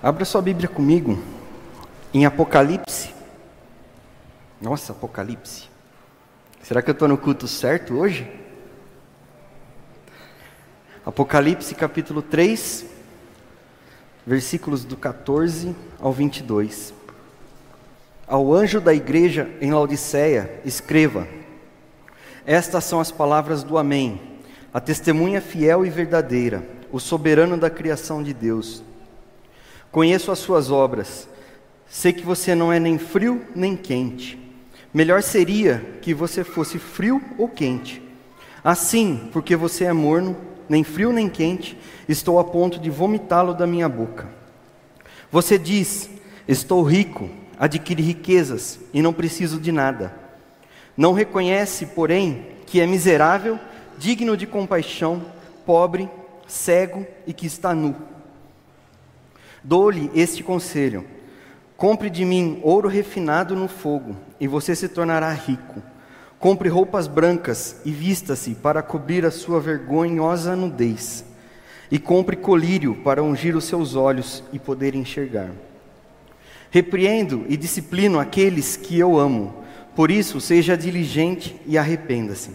Abra sua Bíblia comigo em Apocalipse. Nossa, Apocalipse. Será que eu estou no culto certo hoje? Apocalipse capítulo 3, versículos do 14 ao 22. Ao anjo da igreja em Laodiceia, escreva: Estas são as palavras do Amém, a testemunha fiel e verdadeira, o soberano da criação de Deus. Conheço as suas obras. Sei que você não é nem frio nem quente. Melhor seria que você fosse frio ou quente. Assim, porque você é morno, nem frio nem quente, estou a ponto de vomitá-lo da minha boca. Você diz: Estou rico, adquiri riquezas e não preciso de nada. Não reconhece, porém, que é miserável, digno de compaixão, pobre, cego e que está nu. Dou-lhe este conselho: compre de mim ouro refinado no fogo, e você se tornará rico. Compre roupas brancas e vista-se para cobrir a sua vergonhosa nudez. E compre colírio para ungir os seus olhos e poder enxergar. Repreendo e disciplino aqueles que eu amo, por isso seja diligente e arrependa-se.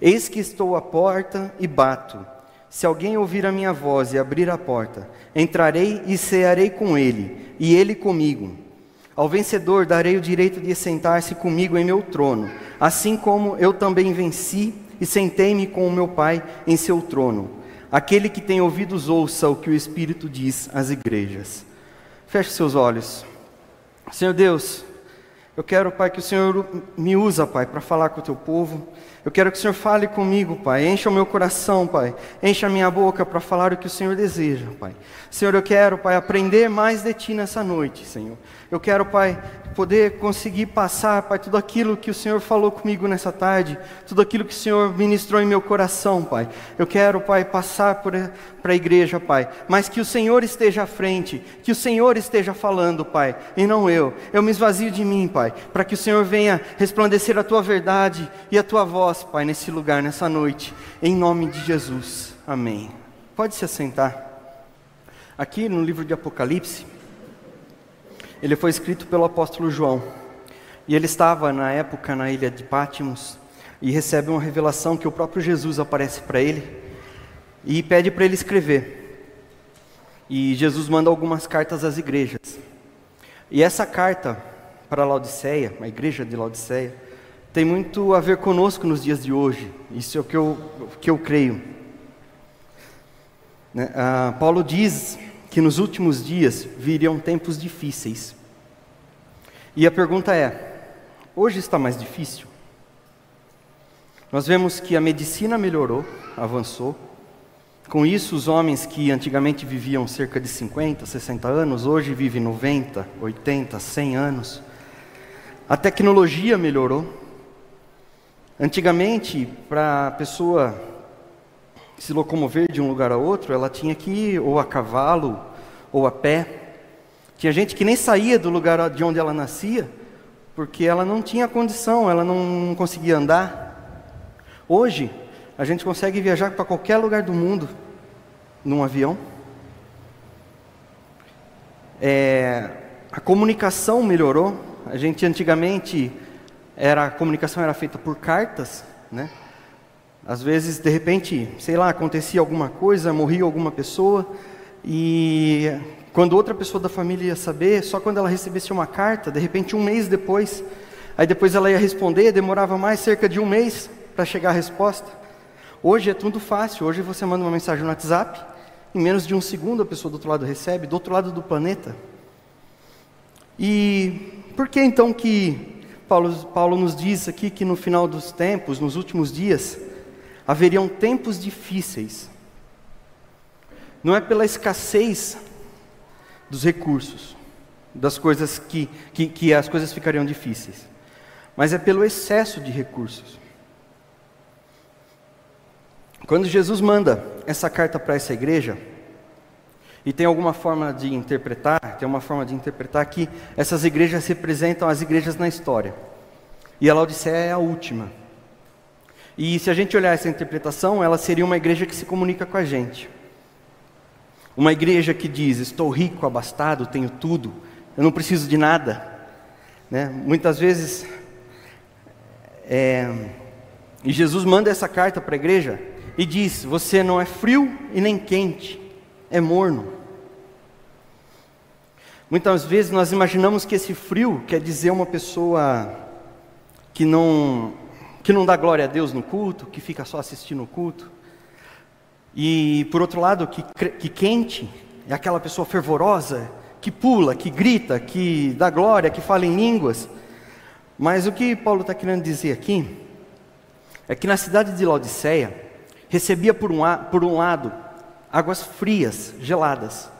Eis que estou à porta e bato. Se alguém ouvir a minha voz e abrir a porta, entrarei e cearei com ele, e ele comigo. Ao vencedor darei o direito de sentar-se comigo em meu trono, assim como eu também venci e sentei-me com o meu Pai em seu trono. Aquele que tem ouvidos, ouça o que o Espírito diz às igrejas. Feche seus olhos. Senhor Deus, eu quero, Pai, que o Senhor me usa, Pai, para falar com o teu povo. Eu quero que o Senhor fale comigo, Pai. Encha o meu coração, Pai. Encha a minha boca para falar o que o Senhor deseja, Pai. Senhor, eu quero, Pai, aprender mais de Ti nessa noite, Senhor. Eu quero, Pai, poder conseguir passar, Pai, tudo aquilo que o Senhor falou comigo nessa tarde, tudo aquilo que o Senhor ministrou em meu coração, Pai. Eu quero, Pai, passar para a igreja, Pai, mas que o Senhor esteja à frente, que o Senhor esteja falando, Pai, e não eu. Eu me esvazio de mim, Pai, para que o Senhor venha resplandecer a Tua verdade e a Tua voz, Pai, nesse lugar, nessa noite, em nome de Jesus. Amém. Pode se assentar. Aqui no livro de Apocalipse, ele foi escrito pelo apóstolo João. E ele estava na época na ilha de Pátimos e recebe uma revelação que o próprio Jesus aparece para ele e pede para ele escrever. E Jesus manda algumas cartas às igrejas. E essa carta para Laodiceia, a igreja de Laodiceia, tem muito a ver conosco nos dias de hoje. Isso é o que eu, que eu creio. Né? Ah, Paulo diz que nos últimos dias viriam tempos difíceis. E a pergunta é: hoje está mais difícil? Nós vemos que a medicina melhorou, avançou. Com isso, os homens que antigamente viviam cerca de 50, 60 anos, hoje vivem 90, 80, 100 anos. A tecnologia melhorou. Antigamente, para a pessoa se locomover de um lugar a outro, ela tinha que ir ou a cavalo ou a pé. Tinha gente que nem saía do lugar de onde ela nascia, porque ela não tinha condição, ela não conseguia andar. Hoje, a gente consegue viajar para qualquer lugar do mundo num avião. É, a comunicação melhorou. A gente antigamente era a comunicação era feita por cartas, né? Às vezes, de repente, sei lá, acontecia alguma coisa, morria alguma pessoa, e quando outra pessoa da família ia saber, só quando ela recebesse uma carta, de repente um mês depois, aí depois ela ia responder, demorava mais cerca de um mês para chegar a resposta. Hoje é tudo fácil, hoje você manda uma mensagem no WhatsApp, em menos de um segundo a pessoa do outro lado recebe, do outro lado do planeta. E por que então que Paulo, Paulo nos diz aqui que no final dos tempos, nos últimos dias, haveriam tempos difíceis. Não é pela escassez dos recursos, das coisas que, que, que as coisas ficariam difíceis, mas é pelo excesso de recursos. Quando Jesus manda essa carta para essa igreja, e tem alguma forma de interpretar, tem uma forma de interpretar que essas igrejas representam as igrejas na história. E a Laodiceia é a última. E se a gente olhar essa interpretação, ela seria uma igreja que se comunica com a gente. Uma igreja que diz: Estou rico, abastado, tenho tudo, eu não preciso de nada. Né? Muitas vezes, é, e Jesus manda essa carta para a igreja e diz: Você não é frio e nem quente, é morno. Muitas vezes nós imaginamos que esse frio quer dizer uma pessoa que não, que não dá glória a Deus no culto, que fica só assistindo o culto. E por outro lado, que, que quente é aquela pessoa fervorosa, que pula, que grita, que dá glória, que fala em línguas. Mas o que Paulo está querendo dizer aqui é que na cidade de Laodiceia recebia por um, por um lado águas frias, geladas,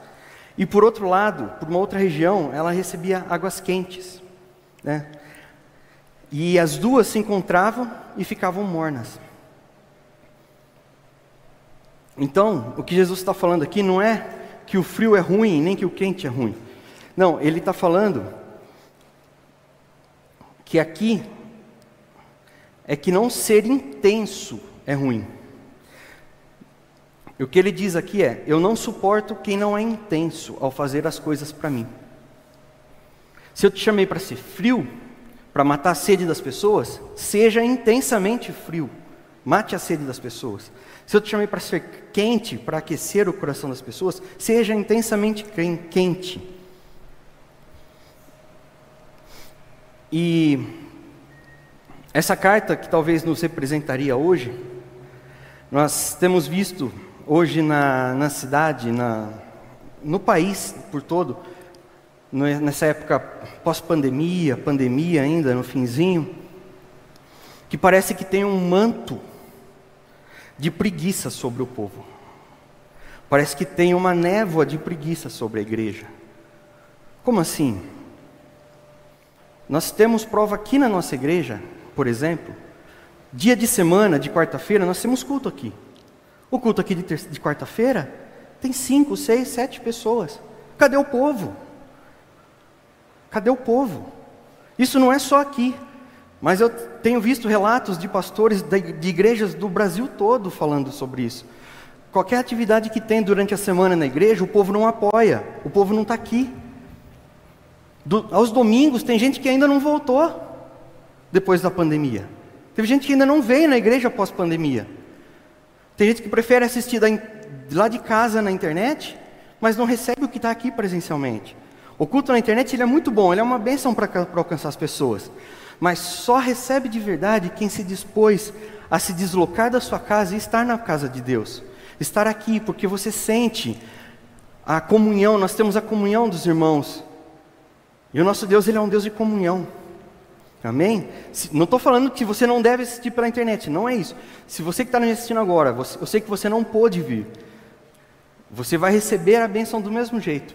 e por outro lado, por uma outra região, ela recebia águas quentes. Né? E as duas se encontravam e ficavam mornas. Então, o que Jesus está falando aqui não é que o frio é ruim, nem que o quente é ruim. Não, ele está falando que aqui é que não ser intenso é ruim. E o que ele diz aqui é: eu não suporto quem não é intenso ao fazer as coisas para mim. Se eu te chamei para ser frio, para matar a sede das pessoas, seja intensamente frio. Mate a sede das pessoas. Se eu te chamei para ser quente, para aquecer o coração das pessoas, seja intensamente quente. E essa carta que talvez nos representaria hoje, nós temos visto hoje na, na cidade, na, no país por todo, nessa época pós-pandemia, pandemia ainda, no finzinho, que parece que tem um manto de preguiça sobre o povo. Parece que tem uma névoa de preguiça sobre a igreja. Como assim? Nós temos prova aqui na nossa igreja, por exemplo, dia de semana, de quarta-feira, nós temos culto aqui. O culto aqui de, de quarta-feira tem cinco, seis, sete pessoas. Cadê o povo? Cadê o povo? Isso não é só aqui. Mas eu tenho visto relatos de pastores de igrejas do Brasil todo falando sobre isso. Qualquer atividade que tem durante a semana na igreja, o povo não apoia, o povo não está aqui. Do, aos domingos, tem gente que ainda não voltou depois da pandemia. Teve gente que ainda não veio na igreja após pandemia. Tem gente que prefere assistir da, lá de casa na internet, mas não recebe o que está aqui presencialmente. O culto na internet ele é muito bom, ele é uma bênção para alcançar as pessoas mas só recebe de verdade quem se dispôs a se deslocar da sua casa e estar na casa de Deus. Estar aqui, porque você sente a comunhão, nós temos a comunhão dos irmãos. E o nosso Deus, Ele é um Deus de comunhão. Amém? Não estou falando que você não deve assistir pela internet, não é isso. Se você que está me assistindo agora, você, eu sei que você não pôde vir, você vai receber a bênção do mesmo jeito.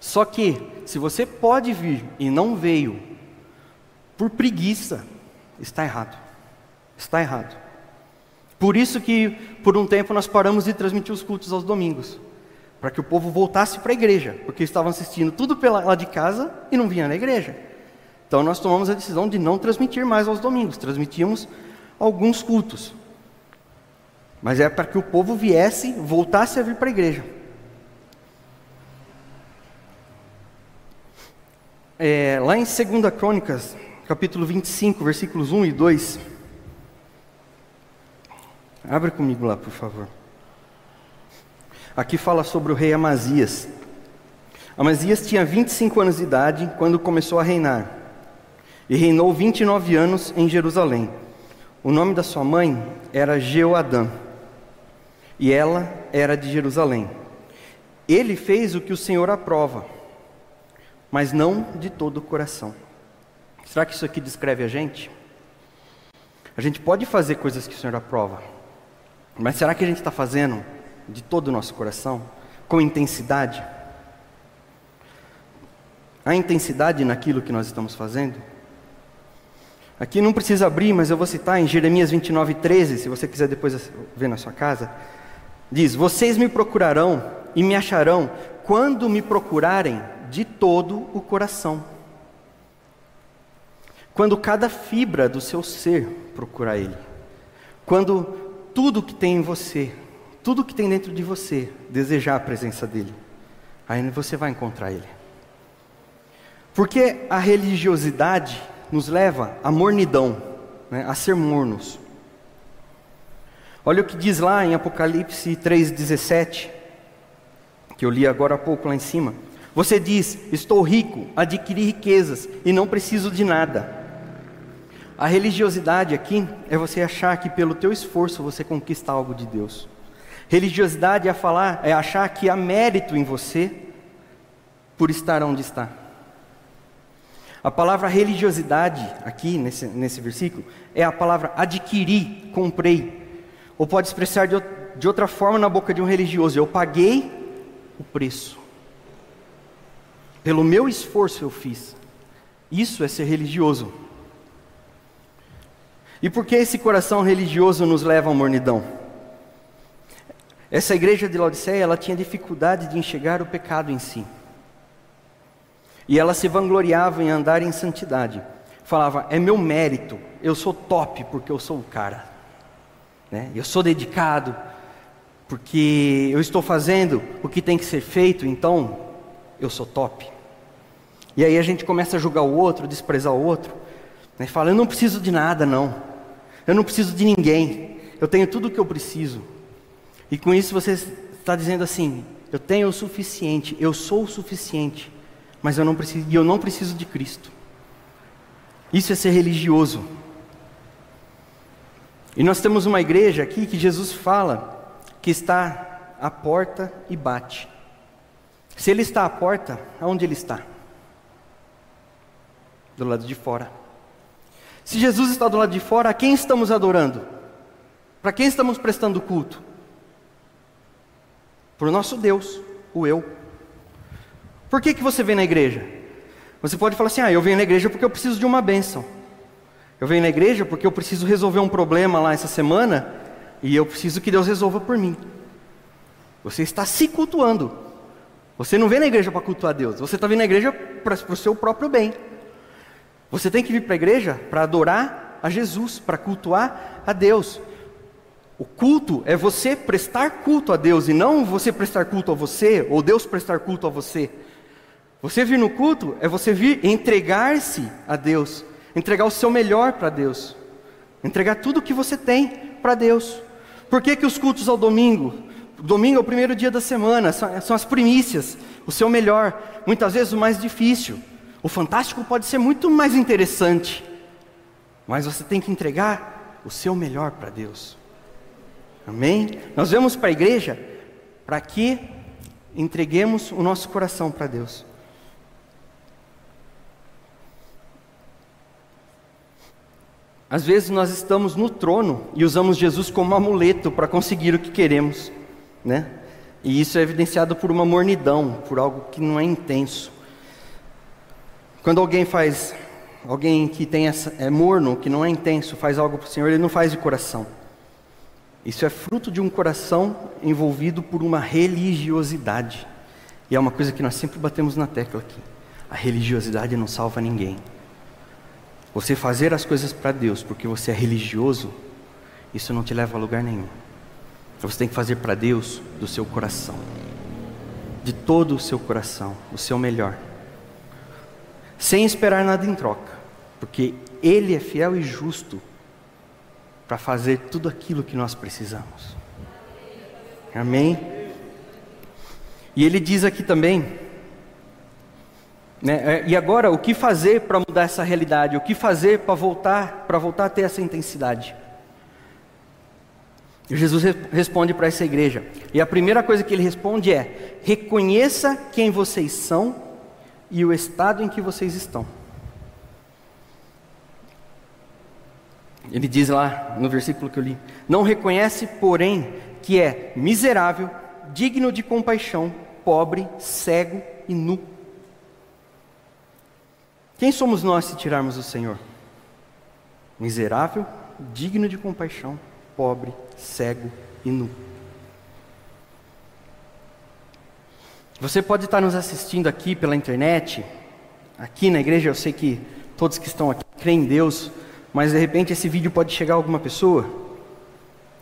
Só que, se você pode vir e não veio, por preguiça, está errado. Está errado. Por isso que, por um tempo, nós paramos de transmitir os cultos aos domingos. Para que o povo voltasse para a igreja. Porque estavam assistindo tudo pela, lá de casa e não vinha na igreja. Então nós tomamos a decisão de não transmitir mais aos domingos. Transmitíamos alguns cultos. Mas é para que o povo viesse, voltasse a vir para a igreja. É, lá em 2 Crônicas, capítulo 25, versículos 1 e 2. Abra comigo lá, por favor. Aqui fala sobre o rei Amazias. Amazias tinha 25 anos de idade quando começou a reinar, e reinou 29 anos em Jerusalém. O nome da sua mãe era Jeoadã, e ela era de Jerusalém. Ele fez o que o Senhor aprova, mas não de todo o coração. Será que isso aqui descreve a gente? A gente pode fazer coisas que o Senhor aprova, mas será que a gente está fazendo de todo o nosso coração, com intensidade? Há intensidade naquilo que nós estamos fazendo? Aqui não precisa abrir, mas eu vou citar em Jeremias 29, 13, se você quiser depois ver na sua casa. Diz: Vocês me procurarão e me acharão quando me procurarem de todo o coração quando cada fibra do seu ser procurar Ele, quando tudo que tem em você, tudo que tem dentro de você desejar a presença dele, aí você vai encontrar ele. Porque a religiosidade nos leva à mornidão, né, a ser mornos. Olha o que diz lá em Apocalipse 3,17, que eu li agora há pouco lá em cima. Você diz: Estou rico, adquiri riquezas e não preciso de nada. A religiosidade aqui é você achar que pelo teu esforço você conquista algo de Deus. Religiosidade é falar, é achar que há mérito em você por estar onde está. A palavra religiosidade aqui nesse, nesse versículo é a palavra adquirir, comprei. Ou pode expressar de, de outra forma na boca de um religioso: eu paguei o preço. Pelo meu esforço eu fiz. Isso é ser religioso. E por que esse coração religioso nos leva à mornidão? Essa igreja de Laodiceia, ela tinha dificuldade de enxergar o pecado em si. E ela se vangloriava em andar em santidade. Falava, é meu mérito, eu sou top porque eu sou o cara. Né? Eu sou dedicado porque eu estou fazendo o que tem que ser feito, então eu sou top. E aí a gente começa a julgar o outro, desprezar o outro, né? fala, eu não preciso de nada, não. Eu não preciso de ninguém. Eu tenho tudo o que eu preciso. E com isso você está dizendo assim: eu tenho o suficiente, eu sou o suficiente, mas eu não preciso, e eu não preciso de Cristo. Isso é ser religioso. E nós temos uma igreja aqui que Jesus fala que está à porta e bate. Se ele está à porta, aonde ele está? Do lado de fora. Se Jesus está do lado de fora, a quem estamos adorando? Para quem estamos prestando culto? Para o nosso Deus, o eu. Por que, que você vem na igreja? Você pode falar assim: ah, eu venho na igreja porque eu preciso de uma bênção. Eu venho na igreja porque eu preciso resolver um problema lá essa semana e eu preciso que Deus resolva por mim. Você está se cultuando. Você não vem na igreja para cultuar Deus, você está vindo na igreja para, o seu próprio bem. Você tem que vir para a igreja para adorar a Jesus, para cultuar a Deus. O culto é você prestar culto a Deus e não você prestar culto a você ou Deus prestar culto a você. Você vir no culto é você vir entregar-se a Deus, entregar o seu melhor para Deus, entregar tudo o que você tem para Deus. Por que, que os cultos ao domingo? Domingo é o primeiro dia da semana, são as primícias, o seu melhor, muitas vezes o mais difícil. O fantástico pode ser muito mais interessante, mas você tem que entregar o seu melhor para Deus. Amém? Nós vamos para a igreja para que entreguemos o nosso coração para Deus. Às vezes nós estamos no trono e usamos Jesus como amuleto para conseguir o que queremos, né? E isso é evidenciado por uma mornidão, por algo que não é intenso. Quando alguém faz, alguém que tem essa, é morno, que não é intenso, faz algo para o Senhor, ele não faz de coração. Isso é fruto de um coração envolvido por uma religiosidade. E é uma coisa que nós sempre batemos na tecla aqui. A religiosidade não salva ninguém. Você fazer as coisas para Deus porque você é religioso, isso não te leva a lugar nenhum. Você tem que fazer para Deus do seu coração, de todo o seu coração, o seu melhor sem esperar nada em troca, porque Ele é fiel e justo para fazer tudo aquilo que nós precisamos. Amém? E ele diz aqui também, né, é, e agora o que fazer para mudar essa realidade? O que fazer para voltar, para voltar a ter essa intensidade? Jesus responde para essa igreja. E a primeira coisa que ele responde é: reconheça quem vocês são e o estado em que vocês estão. Ele diz lá no versículo que eu li: Não reconhece, porém, que é miserável, digno de compaixão, pobre, cego e nu. Quem somos nós se tirarmos o Senhor? Miserável, digno de compaixão, pobre, cego e nu. Você pode estar nos assistindo aqui pela internet, aqui na igreja, eu sei que todos que estão aqui creem em Deus, mas de repente esse vídeo pode chegar a alguma pessoa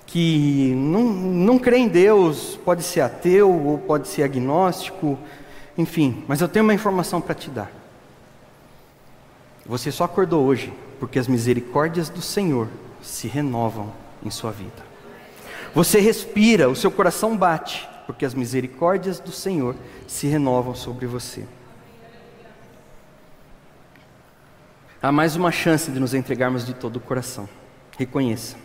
que não, não crê em Deus, pode ser ateu ou pode ser agnóstico, enfim, mas eu tenho uma informação para te dar. Você só acordou hoje porque as misericórdias do Senhor se renovam em sua vida. Você respira, o seu coração bate, porque as misericórdias do Senhor se renovam sobre você. Há mais uma chance de nos entregarmos de todo o coração. Reconheça.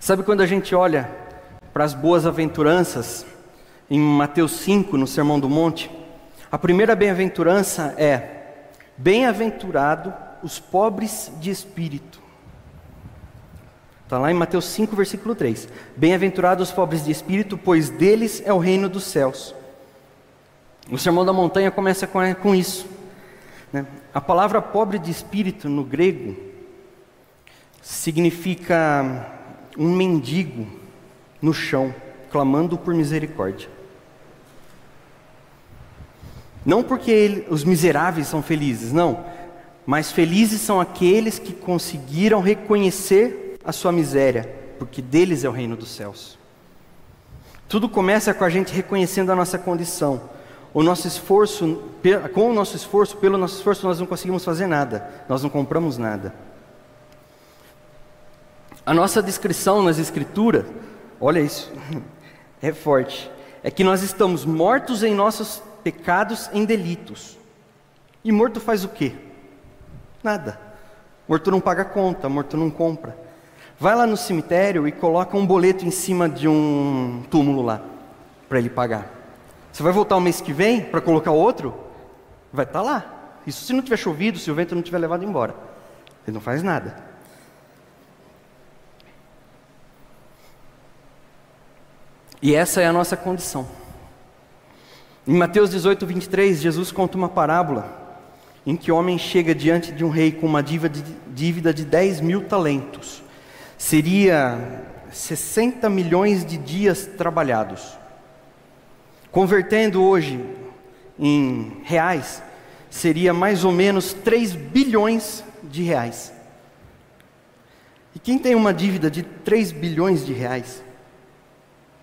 Sabe quando a gente olha para as boas aventuranças em Mateus 5, no Sermão do Monte? A primeira bem-aventurança é: Bem-aventurado os pobres de espírito. Está lá em Mateus 5, versículo 3. Bem-aventurados os pobres de espírito, pois deles é o reino dos céus. O Sermão da Montanha começa com, com isso. Né? A palavra pobre de espírito no grego significa um mendigo no chão, clamando por misericórdia. Não porque ele, os miseráveis são felizes, não. Mas felizes são aqueles que conseguiram reconhecer a sua miséria, porque deles é o reino dos céus. Tudo começa com a gente reconhecendo a nossa condição. O nosso esforço, com o nosso esforço, pelo nosso esforço, nós não conseguimos fazer nada, nós não compramos nada. A nossa descrição nas Escrituras, olha isso, é forte, é que nós estamos mortos em nossos pecados em delitos. E morto faz o quê? Nada. Morto não paga conta, morto não compra. Vai lá no cemitério e coloca um boleto em cima de um túmulo lá, para ele pagar. Você vai voltar o mês que vem para colocar outro? Vai estar tá lá. Isso se não tiver chovido, se o vento não tiver levado embora. Ele não faz nada. E essa é a nossa condição. Em Mateus 18, 23, Jesus conta uma parábola em que o homem chega diante de um rei com uma dívida de 10 mil talentos. Seria 60 milhões de dias trabalhados. Convertendo hoje em reais, seria mais ou menos 3 bilhões de reais. E quem tem uma dívida de 3 bilhões de reais?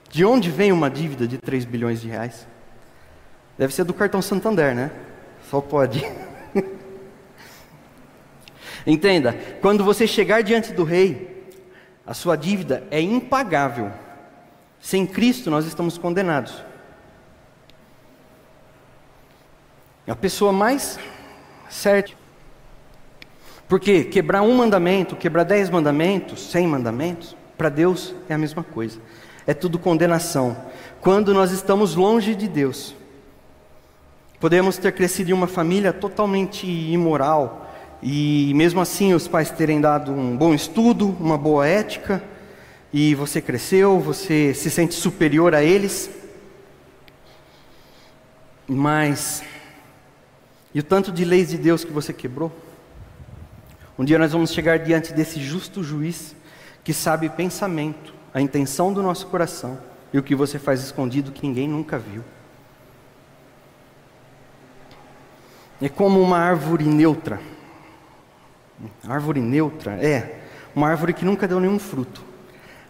De onde vem uma dívida de 3 bilhões de reais? Deve ser do cartão Santander, né? Só pode. Entenda, quando você chegar diante do rei, a sua dívida é impagável. Sem Cristo nós estamos condenados. A pessoa mais certa. Porque quebrar um mandamento, quebrar dez mandamentos, cem mandamentos, para Deus é a mesma coisa. É tudo condenação. Quando nós estamos longe de Deus, Podemos ter crescido em uma família totalmente imoral e mesmo assim os pais terem dado um bom estudo, uma boa ética, e você cresceu, você se sente superior a eles. Mas e o tanto de leis de Deus que você quebrou? Um dia nós vamos chegar diante desse justo juiz que sabe pensamento, a intenção do nosso coração e o que você faz escondido que ninguém nunca viu. é como uma árvore neutra. Árvore neutra é uma árvore que nunca deu nenhum fruto.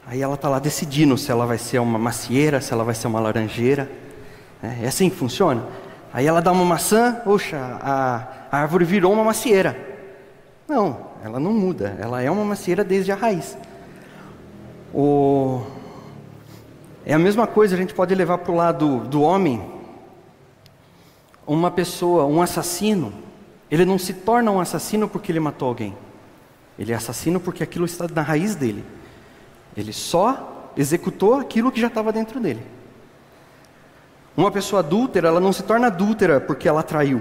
Aí ela está lá decidindo se ela vai ser uma macieira, se ela vai ser uma laranjeira. É, é assim que funciona. Aí ela dá uma maçã, poxa, a, a árvore virou uma macieira. Não, ela não muda, ela é uma macieira desde a raiz. O... É a mesma coisa, a gente pode levar para o lado do homem, uma pessoa, um assassino, ele não se torna um assassino porque ele matou alguém. Ele é assassino porque aquilo está na raiz dele. Ele só executou aquilo que já estava dentro dele. Uma pessoa adúltera, ela não se torna adúltera porque ela traiu.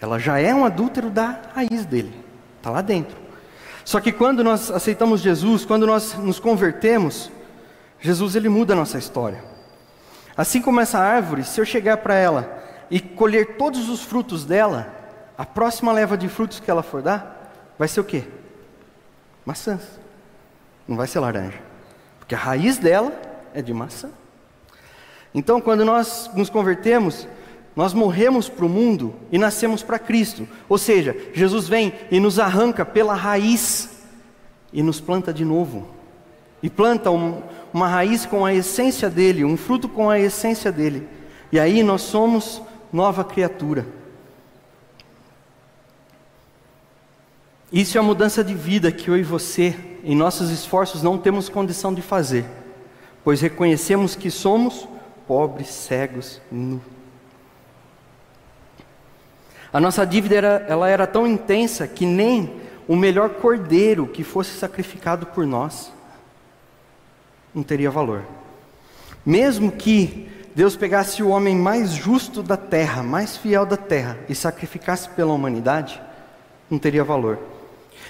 Ela já é um adúltero da raiz dele. Está lá dentro. Só que quando nós aceitamos Jesus, quando nós nos convertemos, Jesus ele muda a nossa história. Assim como essa árvore, se eu chegar para ela e colher todos os frutos dela, a próxima leva de frutos que ela for dar, vai ser o quê? Maçãs. Não vai ser laranja. Porque a raiz dela é de maçã. Então, quando nós nos convertemos, nós morremos para o mundo e nascemos para Cristo. Ou seja, Jesus vem e nos arranca pela raiz e nos planta de novo. e planta um, uma raiz com a essência dele, um fruto com a essência dele. E aí nós somos nova criatura. Isso é a mudança de vida que eu e você, em nossos esforços, não temos condição de fazer, pois reconhecemos que somos pobres, cegos, nus. A nossa dívida era, ela era tão intensa que nem o melhor cordeiro que fosse sacrificado por nós não teria valor. Mesmo que Deus pegasse o homem mais justo da terra, mais fiel da terra, e sacrificasse pela humanidade, não teria valor.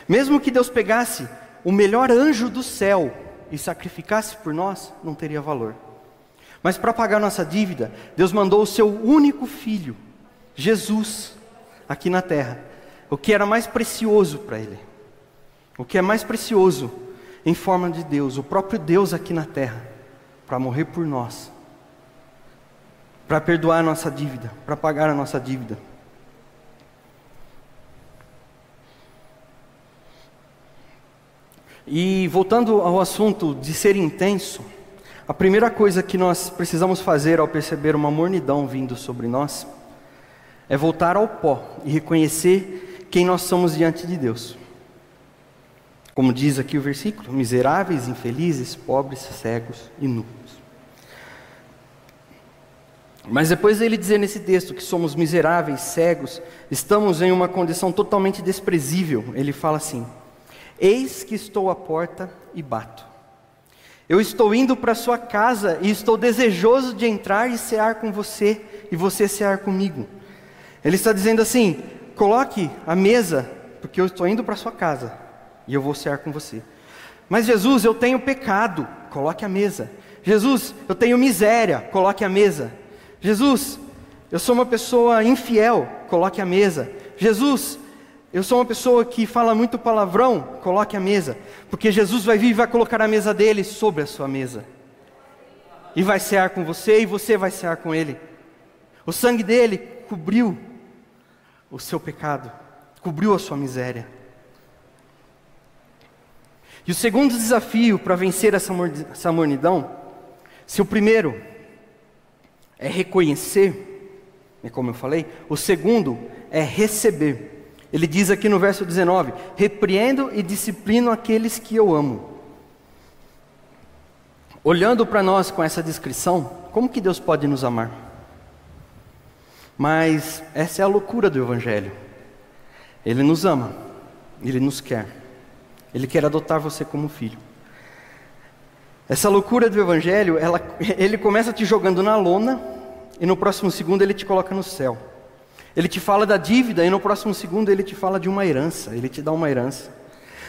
Mesmo que Deus pegasse o melhor anjo do céu e sacrificasse por nós, não teria valor. Mas para pagar nossa dívida, Deus mandou o seu único filho, Jesus, aqui na terra, o que era mais precioso para ele, o que é mais precioso em forma de Deus, o próprio Deus aqui na terra, para morrer por nós, para perdoar a nossa dívida, para pagar a nossa dívida. E voltando ao assunto de ser intenso, a primeira coisa que nós precisamos fazer ao perceber uma mornidão vindo sobre nós é voltar ao pó e reconhecer quem nós somos diante de Deus. Como diz aqui o versículo: miseráveis, infelizes, pobres, cegos e nus. Mas depois ele dizer nesse texto que somos miseráveis, cegos, estamos em uma condição totalmente desprezível, ele fala assim: Eis que estou à porta e bato. Eu estou indo para sua casa e estou desejoso de entrar e cear com você e você cear comigo. Ele está dizendo assim: coloque a mesa, porque eu estou indo para sua casa e eu vou cear com você. Mas Jesus, eu tenho pecado, coloque a mesa. Jesus, eu tenho miséria, coloque a mesa. Jesus, eu sou uma pessoa infiel, coloque a mesa. Jesus, eu sou uma pessoa que fala muito palavrão, coloque a mesa. Porque Jesus vai vir e vai colocar a mesa dele sobre a sua mesa. E vai cear com você e você vai cear com ele. O sangue dele cobriu o seu pecado, cobriu a sua miséria. E o segundo desafio para vencer essa mornidão, se o primeiro é reconhecer, é como eu falei, o segundo é receber. Ele diz aqui no verso 19: Repreendo e disciplino aqueles que eu amo. Olhando para nós com essa descrição, como que Deus pode nos amar? Mas essa é a loucura do Evangelho. Ele nos ama, ele nos quer, ele quer adotar você como filho. Essa loucura do Evangelho, ela, ele começa te jogando na lona, e no próximo segundo ele te coloca no céu. Ele te fala da dívida, e no próximo segundo ele te fala de uma herança, ele te dá uma herança.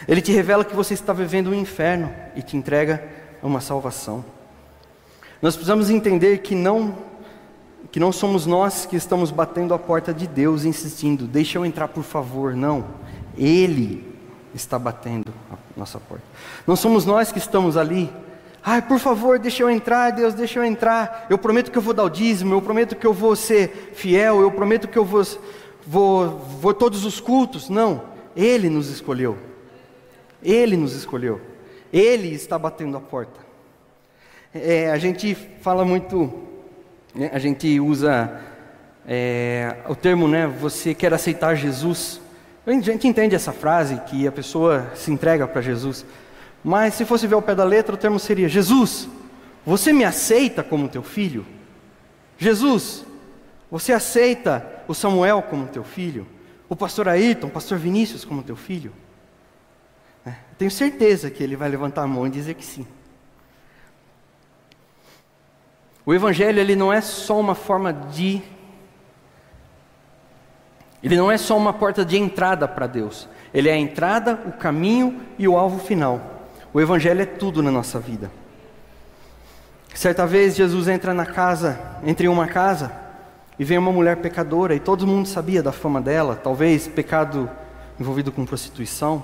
Ele te revela que você está vivendo um inferno e te entrega uma salvação. Nós precisamos entender que não que não somos nós que estamos batendo a porta de Deus insistindo, deixa eu entrar por favor, não. Ele está batendo a nossa porta. Não somos nós que estamos ali, ai, por favor, deixa eu entrar, Deus, deixa eu entrar. Eu prometo que eu vou dar o dízimo, eu prometo que eu vou ser fiel, eu prometo que eu vou, vou, vou todos os cultos. Não, Ele nos escolheu. Ele nos escolheu. Ele está batendo a porta. É, a gente fala muito né? A gente usa é, o termo, né? Você quer aceitar Jesus. A gente entende essa frase que a pessoa se entrega para Jesus. Mas se fosse ver ao pé da letra, o termo seria: Jesus, você me aceita como teu filho? Jesus, você aceita o Samuel como teu filho? O pastor Ayrton, o pastor Vinícius como teu filho? É, tenho certeza que ele vai levantar a mão e dizer que sim. O evangelho ele não é só uma forma de ele não é só uma porta de entrada para Deus. Ele é a entrada, o caminho e o alvo final. O evangelho é tudo na nossa vida. Certa vez Jesus entra na casa, entra em uma casa e vem uma mulher pecadora e todo mundo sabia da fama dela, talvez pecado envolvido com prostituição.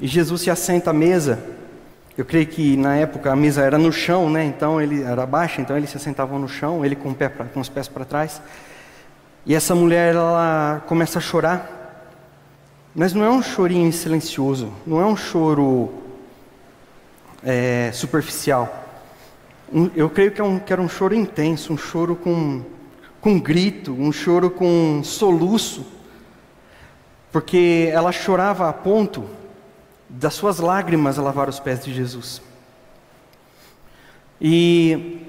E Jesus se assenta à mesa eu creio que na época a mesa era no chão, né? Então ele era baixa, então eles se sentavam no chão, ele com, pé pra, com os pés para trás. E essa mulher ela começa a chorar. Mas não é um chorinho silencioso, não é um choro é, superficial. Um, eu creio que, é um, que era um choro intenso, um choro com, com grito, um choro com soluço, porque ela chorava a ponto das suas lágrimas lavar os pés de Jesus. E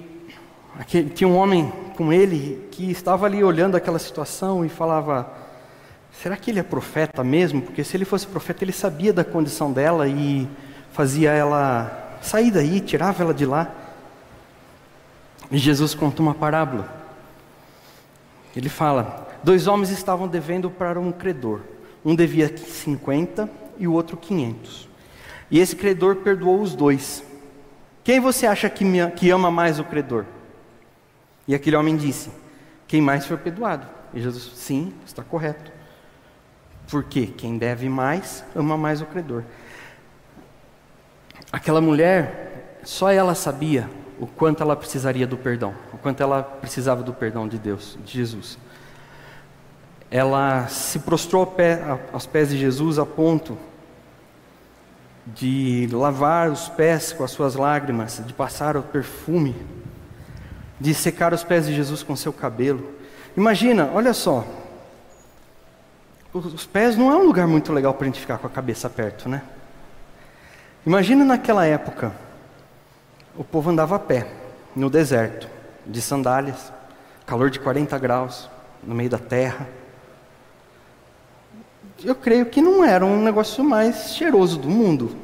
aquele, tinha um homem com ele que estava ali olhando aquela situação e falava: será que ele é profeta mesmo? Porque se ele fosse profeta, ele sabia da condição dela e fazia ela sair daí, tirava ela de lá. E Jesus conta uma parábola. Ele fala: dois homens estavam devendo para um credor. Um devia 50 e o outro 500. E esse credor perdoou os dois. Quem você acha que, me, que ama mais o credor? E aquele homem disse: Quem mais foi perdoado? E Jesus, sim, está correto. Porque quem deve mais, ama mais o credor. Aquela mulher, só ela sabia o quanto ela precisaria do perdão, o quanto ela precisava do perdão de Deus, de Jesus. Ela se prostrou aos pés de Jesus a ponto de lavar os pés com as suas lágrimas, de passar o perfume, de secar os pés de Jesus com seu cabelo. Imagina, olha só, os pés não é um lugar muito legal para a gente ficar com a cabeça perto, né? Imagina naquela época, o povo andava a pé, no deserto, de sandálias, calor de 40 graus, no meio da terra. Eu creio que não era um negócio mais cheiroso do mundo,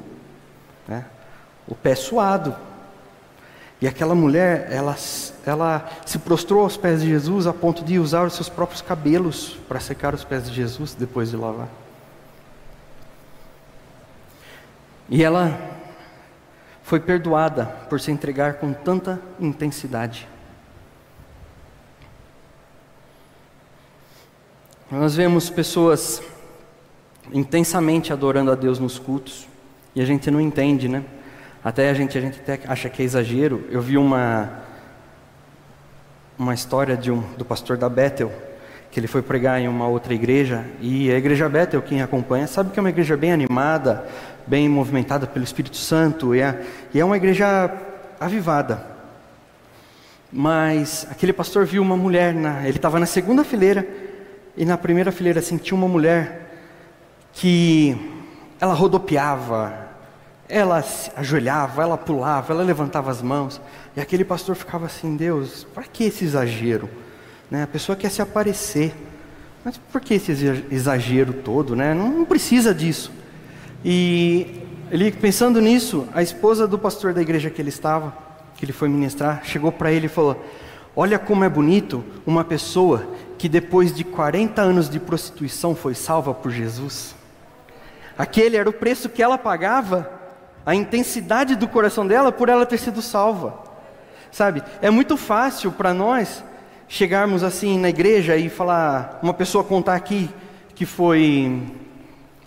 né? o pé suado. E aquela mulher, ela, ela se prostrou aos pés de Jesus a ponto de usar os seus próprios cabelos para secar os pés de Jesus depois de lavar. E ela foi perdoada por se entregar com tanta intensidade. Nós vemos pessoas intensamente adorando a Deus nos cultos e a gente não entende, né? Até a gente, a gente até acha que é exagero. Eu vi uma uma história de um do pastor da Bethel que ele foi pregar em uma outra igreja e a igreja Bethel, quem acompanha, sabe que é uma igreja bem animada, bem movimentada pelo Espírito Santo, e é, e é uma igreja avivada. Mas aquele pastor viu uma mulher, na, ele estava na segunda fileira, e na primeira fileira assim, tinha uma mulher que ela rodopiava, ela ajoelhava, ela pulava, ela levantava as mãos, e aquele pastor ficava assim: Deus, para que esse exagero? Né? A pessoa quer se aparecer, mas por que esse exagero todo? Né? Não, não precisa disso. E ele pensando nisso, a esposa do pastor da igreja que ele estava, que ele foi ministrar, chegou para ele e falou: Olha como é bonito uma pessoa que depois de 40 anos de prostituição foi salva por Jesus. Aquele era o preço que ela pagava, a intensidade do coração dela por ela ter sido salva. Sabe? É muito fácil para nós chegarmos assim na igreja e falar, uma pessoa contar aqui que foi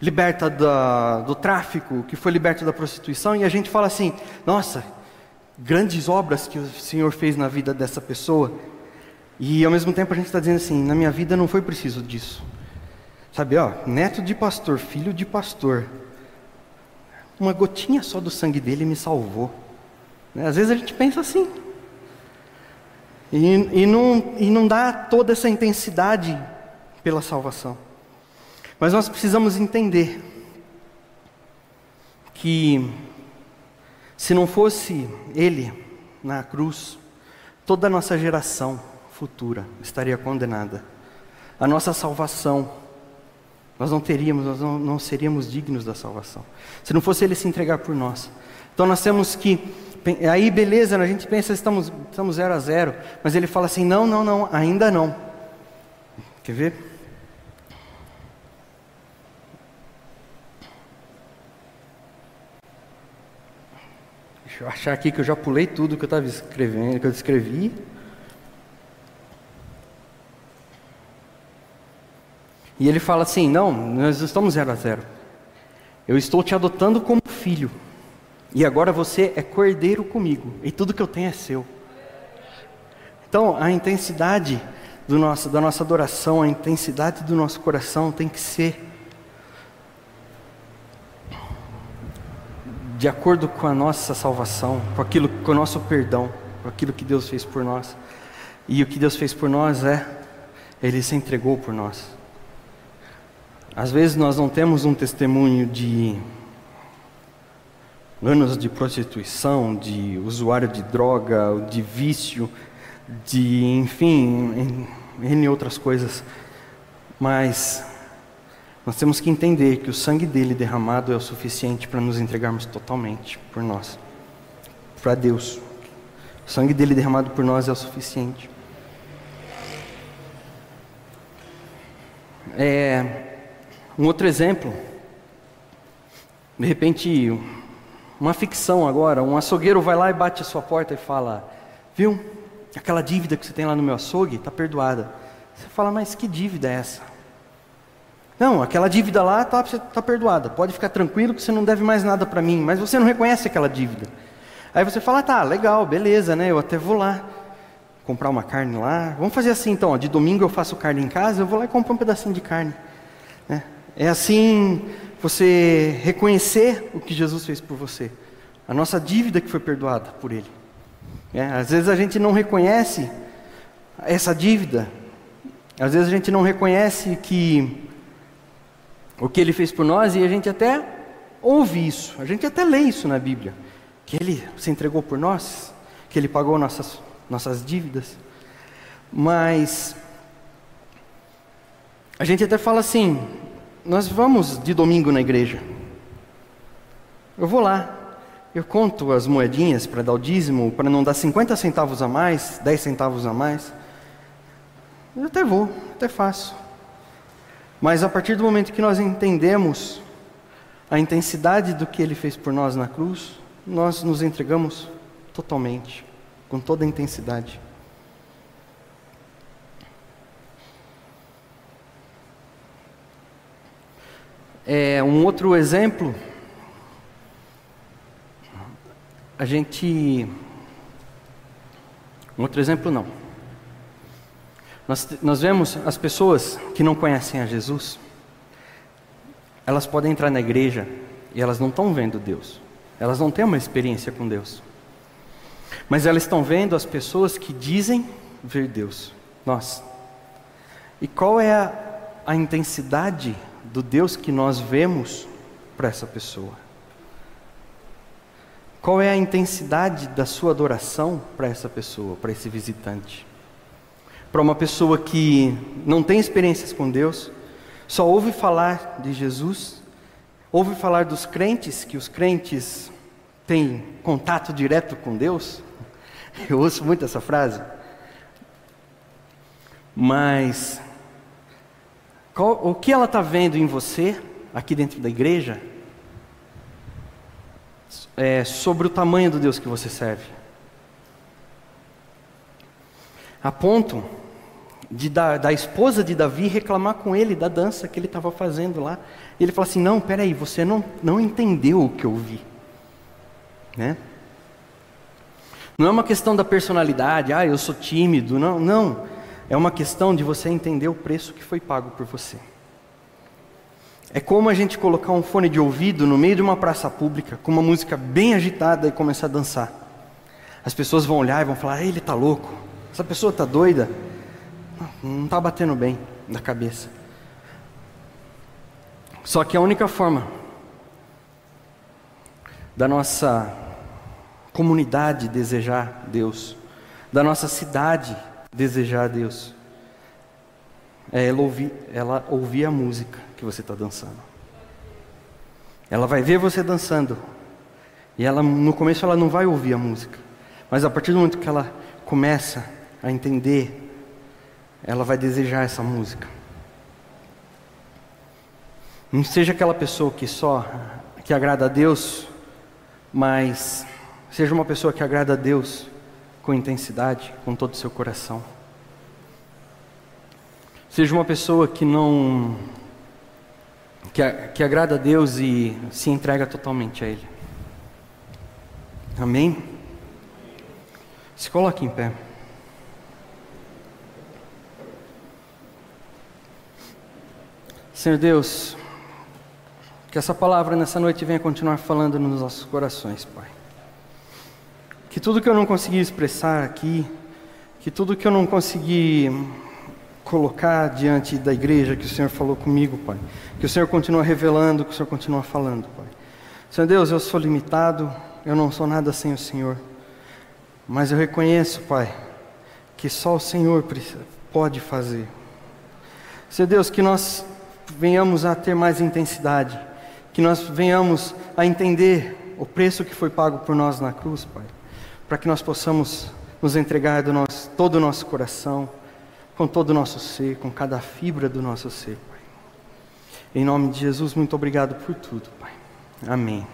liberta da, do tráfico, que foi liberta da prostituição, e a gente fala assim: nossa, grandes obras que o Senhor fez na vida dessa pessoa, e ao mesmo tempo a gente está dizendo assim: na minha vida não foi preciso disso. Sabe, ó, neto de pastor, filho de pastor, uma gotinha só do sangue dele me salvou. Né? Às vezes a gente pensa assim. E, e, não, e não dá toda essa intensidade pela salvação. Mas nós precisamos entender que se não fosse Ele na cruz, toda a nossa geração futura estaria condenada. A nossa salvação, nós não teríamos, nós não, não seríamos dignos da salvação. Se não fosse Ele se entregar por nós. Então nós temos que aí beleza, a gente pensa estamos estamos zero a zero, mas ele fala assim, não, não, não, ainda não. Quer ver? Deixa eu achar aqui que eu já pulei tudo que eu estava escrevendo, que eu escrevi. E ele fala assim: Não, nós estamos zero a zero. Eu estou te adotando como filho. E agora você é cordeiro comigo. E tudo que eu tenho é seu. Então, a intensidade do nosso, da nossa adoração, a intensidade do nosso coração tem que ser de acordo com a nossa salvação, com aquilo, com o nosso perdão, com aquilo que Deus fez por nós. E o que Deus fez por nós é, Ele se entregou por nós. Às vezes nós não temos um testemunho de anos de prostituição, de usuário de droga, de vício, de enfim, em outras coisas. Mas nós temos que entender que o sangue dele derramado é o suficiente para nos entregarmos totalmente por nós, para Deus. O sangue dele derramado por nós é o suficiente. É, um outro exemplo, de repente, uma ficção agora, um açougueiro vai lá e bate a sua porta e fala: Viu, aquela dívida que você tem lá no meu açougue está perdoada. Você fala, mas que dívida é essa? Não, aquela dívida lá está tá perdoada, pode ficar tranquilo que você não deve mais nada para mim, mas você não reconhece aquela dívida. Aí você fala, tá, legal, beleza, né? Eu até vou lá comprar uma carne lá. Vamos fazer assim então, ó, de domingo eu faço carne em casa, eu vou lá e compro um pedacinho de carne. Né? É assim você reconhecer o que Jesus fez por você, a nossa dívida que foi perdoada por Ele. É, às vezes a gente não reconhece essa dívida, às vezes a gente não reconhece que o que Ele fez por nós e a gente até ouve isso, a gente até lê isso na Bíblia, que Ele se entregou por nós, que Ele pagou nossas, nossas dívidas, mas a gente até fala assim, nós vamos de domingo na igreja. Eu vou lá, eu conto as moedinhas para dar o dízimo, para não dar 50 centavos a mais, 10 centavos a mais. Eu até vou, até faço. Mas a partir do momento que nós entendemos a intensidade do que ele fez por nós na cruz, nós nos entregamos totalmente, com toda a intensidade. É, um outro exemplo, a gente. Um outro exemplo não. Nós, nós vemos as pessoas que não conhecem a Jesus, elas podem entrar na igreja e elas não estão vendo Deus, elas não têm uma experiência com Deus, mas elas estão vendo as pessoas que dizem ver Deus, nós. E qual é a, a intensidade do Deus que nós vemos para essa pessoa? Qual é a intensidade da sua adoração para essa pessoa, para esse visitante? Para uma pessoa que não tem experiências com Deus, só ouve falar de Jesus, ouve falar dos crentes, que os crentes têm contato direto com Deus. Eu ouço muito essa frase. Mas qual, o que ela está vendo em você, aqui dentro da igreja, é sobre o tamanho do Deus que você serve. A ponto de da, da esposa de Davi reclamar com ele da dança que ele estava fazendo lá. E ele fala assim: Não, peraí, você não, não entendeu o que eu vi. Né? Não é uma questão da personalidade, ah, eu sou tímido. Não, não. É uma questão de você entender o preço que foi pago por você. É como a gente colocar um fone de ouvido no meio de uma praça pública, com uma música bem agitada e começar a dançar. As pessoas vão olhar e vão falar: ele está louco, essa pessoa está doida, não está batendo bem da cabeça. Só que a única forma da nossa comunidade desejar Deus, da nossa cidade desejar a Deus é ela ouvir, ela ouvir a música que você está dançando. Ela vai ver você dançando. E ela no começo ela não vai ouvir a música. Mas a partir do momento que ela começa a entender, ela vai desejar essa música. Não seja aquela pessoa que só que agrada a Deus, mas seja uma pessoa que agrada a Deus com intensidade, com todo o seu coração. Seja uma pessoa que não. que, que agrada a Deus e se entrega totalmente a Ele. Amém? Se coloque em pé. Senhor Deus, Que essa palavra nessa noite venha continuar falando nos nossos corações, Pai. Que tudo que eu não consegui expressar aqui, que tudo que eu não consegui colocar diante da igreja que o Senhor falou comigo, Pai, que o Senhor continua revelando, que o Senhor continua falando, Pai. Senhor Deus, eu sou limitado, eu não sou nada sem o Senhor, mas eu reconheço, Pai, que só o Senhor pode fazer. Senhor Deus, que nós venhamos a ter mais intensidade, que nós venhamos a entender o preço que foi pago por nós na cruz, Pai, para que nós possamos nos entregar do nosso, todo o nosso coração, com todo o nosso ser, com cada fibra do nosso ser, Pai. Em nome de Jesus, muito obrigado por tudo, Pai. Amém.